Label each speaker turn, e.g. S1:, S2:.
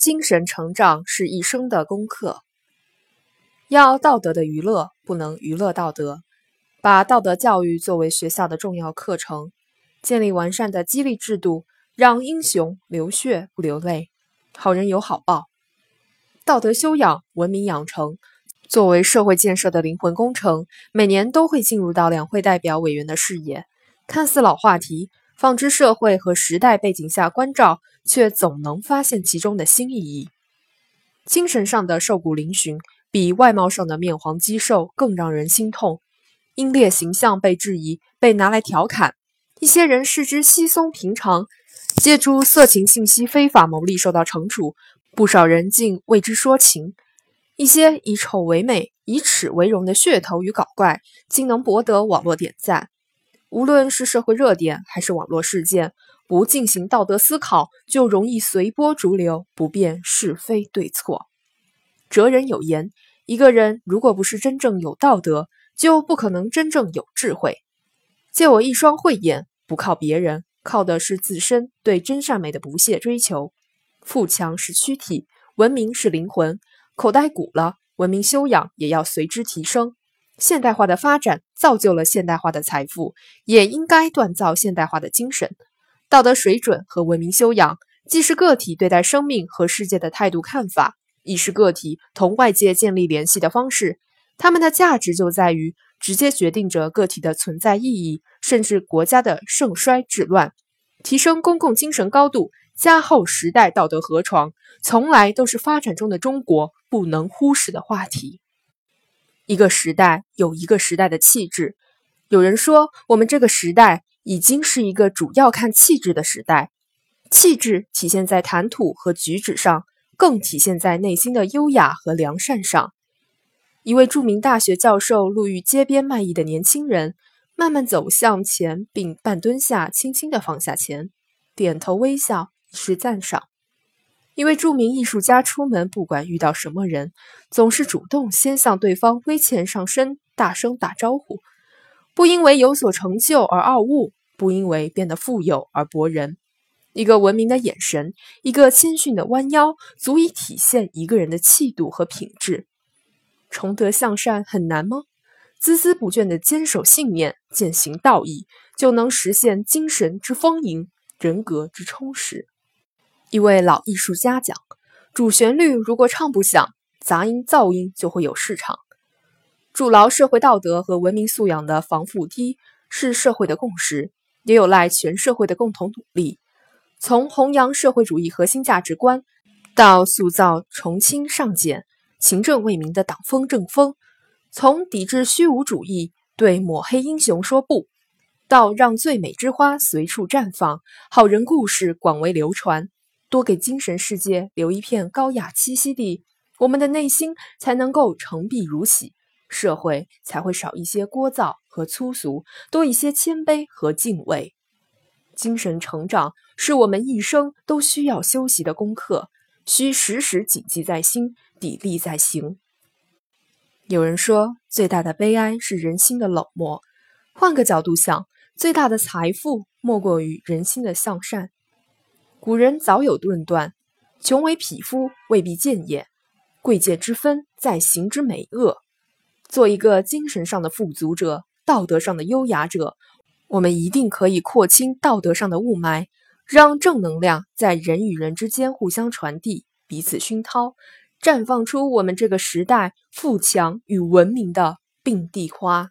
S1: 精神成长是一生的功课。要道德的娱乐，不能娱乐道德。把道德教育作为学校的重要课程，建立完善的激励制度，让英雄流血不流泪，好人有好报。道德修养、文明养成，作为社会建设的灵魂工程，每年都会进入到两会代表委员的视野。看似老话题，放之社会和时代背景下关照，却总能发现其中的新意义。精神上的瘦骨嶙峋，比外貌上的面黄肌瘦更让人心痛。英烈形象被质疑，被拿来调侃；一些人视之稀松平常，借助色情信息非法牟利受到惩处；不少人竟为之说情。一些以丑为美、以耻为荣的噱头与搞怪，竟能博得网络点赞。无论是社会热点还是网络事件，不进行道德思考，就容易随波逐流，不辨是非对错。哲人有言：一个人如果不是真正有道德，就不可能真正有智慧。借我一双慧眼，不靠别人，靠的是自身对真善美的不懈追求。富强是躯体，文明是灵魂。口袋鼓了，文明修养也要随之提升。现代化的发展造就了现代化的财富，也应该锻造现代化的精神。道德水准和文明修养，既是个体对待生命和世界的态度看法，亦是个体同外界建立联系的方式。他们的价值就在于直接决定着个体的存在意义，甚至国家的盛衰治乱。提升公共精神高度，加厚时代道德河床，从来都是发展中的中国不能忽视的话题。一个时代有一个时代的气质。有人说，我们这个时代已经是一个主要看气质的时代。气质体现在谈吐和举止上，更体现在内心的优雅和良善上。一位著名大学教授路遇街边卖艺的年轻人，慢慢走向前，并半蹲下，轻轻地放下钱，点头微笑，以示赞赏。一位著名艺术家出门，不管遇到什么人，总是主动先向对方微欠上身，大声打招呼，不因为有所成就而傲物，不因为变得富有而博人。一个文明的眼神，一个谦逊的弯腰，足以体现一个人的气度和品质。崇德向善很难吗？孜孜不倦地坚守信念，践行道义，就能实现精神之丰盈，人格之充实。一位老艺术家讲：“主旋律如果唱不响，杂音噪音就会有市场。”筑牢社会道德和文明素养的防腐堤是社会的共识，也有赖全社会的共同努力。从弘扬社会主义核心价值观，到塑造重清上简。勤政为民的党风政风，从抵制虚无主义、对抹黑英雄说不，到让最美之花随处绽放，好人故事广为流传，多给精神世界留一片高雅栖息地，我们的内心才能够澄碧如洗，社会才会少一些聒噪和粗俗，多一些谦卑和敬畏。精神成长是我们一生都需要修习的功课。需时时谨记在心，砥砺在行。有人说，最大的悲哀是人心的冷漠。换个角度想，最大的财富莫过于人心的向善。古人早有论断：穷为匹夫，未必贱也；贵贱之分，在行之美恶。做一个精神上的富足者，道德上的优雅者，我们一定可以廓清道德上的雾霾。让正能量在人与人之间互相传递，彼此熏陶，绽放出我们这个时代富强与文明的并蒂花。